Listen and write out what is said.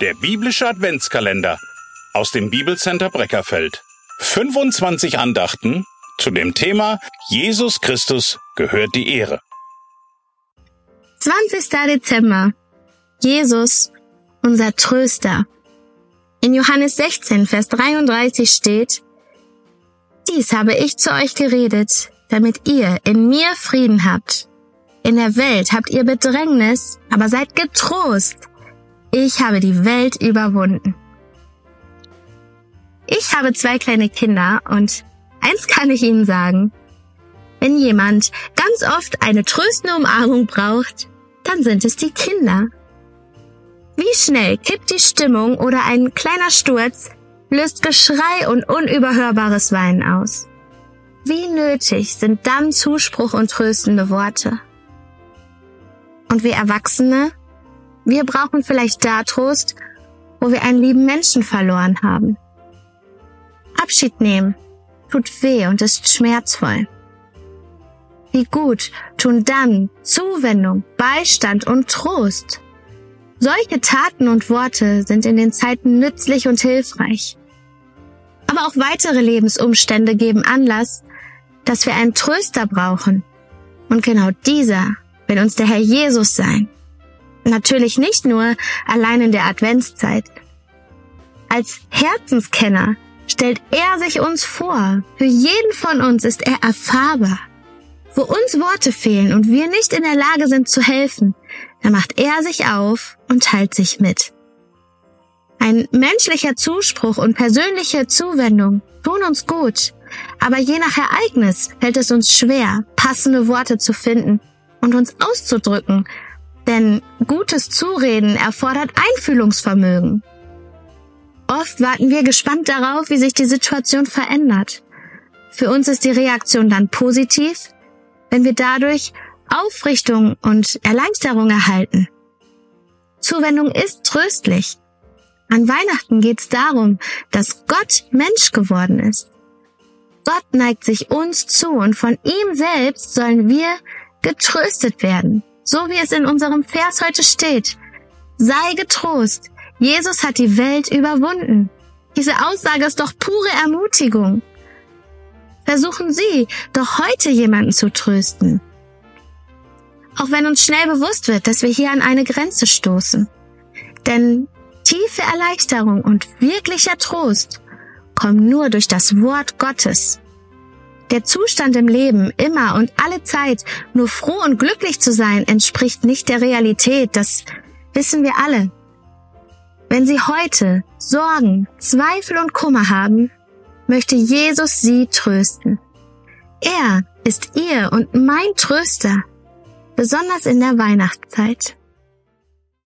Der biblische Adventskalender aus dem Bibelcenter Breckerfeld. 25 Andachten zu dem Thema Jesus Christus gehört die Ehre. 20. Dezember. Jesus, unser Tröster. In Johannes 16, Vers 33 steht, Dies habe ich zu euch geredet, damit ihr in mir Frieden habt. In der Welt habt ihr Bedrängnis, aber seid getrost. Ich habe die Welt überwunden. Ich habe zwei kleine Kinder und eins kann ich Ihnen sagen. Wenn jemand ganz oft eine tröstende Umarmung braucht, dann sind es die Kinder. Wie schnell kippt die Stimmung oder ein kleiner Sturz löst Geschrei und unüberhörbares Weinen aus. Wie nötig sind dann Zuspruch und tröstende Worte. Und wir Erwachsene, wir brauchen vielleicht da Trost, wo wir einen lieben Menschen verloren haben. Abschied nehmen tut weh und ist schmerzvoll. Wie gut tun dann Zuwendung, Beistand und Trost. Solche Taten und Worte sind in den Zeiten nützlich und hilfreich. Aber auch weitere Lebensumstände geben Anlass, dass wir einen Tröster brauchen. Und genau dieser will uns der Herr Jesus sein. Natürlich nicht nur allein in der Adventszeit. Als Herzenskenner stellt er sich uns vor. Für jeden von uns ist er erfahrbar. Wo uns Worte fehlen und wir nicht in der Lage sind zu helfen, da macht er sich auf und teilt sich mit. Ein menschlicher Zuspruch und persönliche Zuwendung tun uns gut, aber je nach Ereignis fällt es uns schwer, passende Worte zu finden und uns auszudrücken, denn gutes Zureden erfordert Einfühlungsvermögen. Oft warten wir gespannt darauf, wie sich die Situation verändert. Für uns ist die Reaktion dann positiv, wenn wir dadurch Aufrichtung und Erleichterung erhalten. Zuwendung ist tröstlich. An Weihnachten geht es darum, dass Gott Mensch geworden ist. Gott neigt sich uns zu und von ihm selbst sollen wir getröstet werden, so wie es in unserem Vers heute steht. Sei getrost, Jesus hat die Welt überwunden. Diese Aussage ist doch pure Ermutigung. Versuchen Sie doch heute jemanden zu trösten. Auch wenn uns schnell bewusst wird, dass wir hier an eine Grenze stoßen. Denn tiefe Erleichterung und wirklicher Trost kommen nur durch das Wort Gottes. Der Zustand im Leben, immer und alle Zeit nur froh und glücklich zu sein, entspricht nicht der Realität, das wissen wir alle. Wenn Sie heute Sorgen, Zweifel und Kummer haben, möchte Jesus Sie trösten. Er ist Ihr und mein Tröster, besonders in der Weihnachtszeit.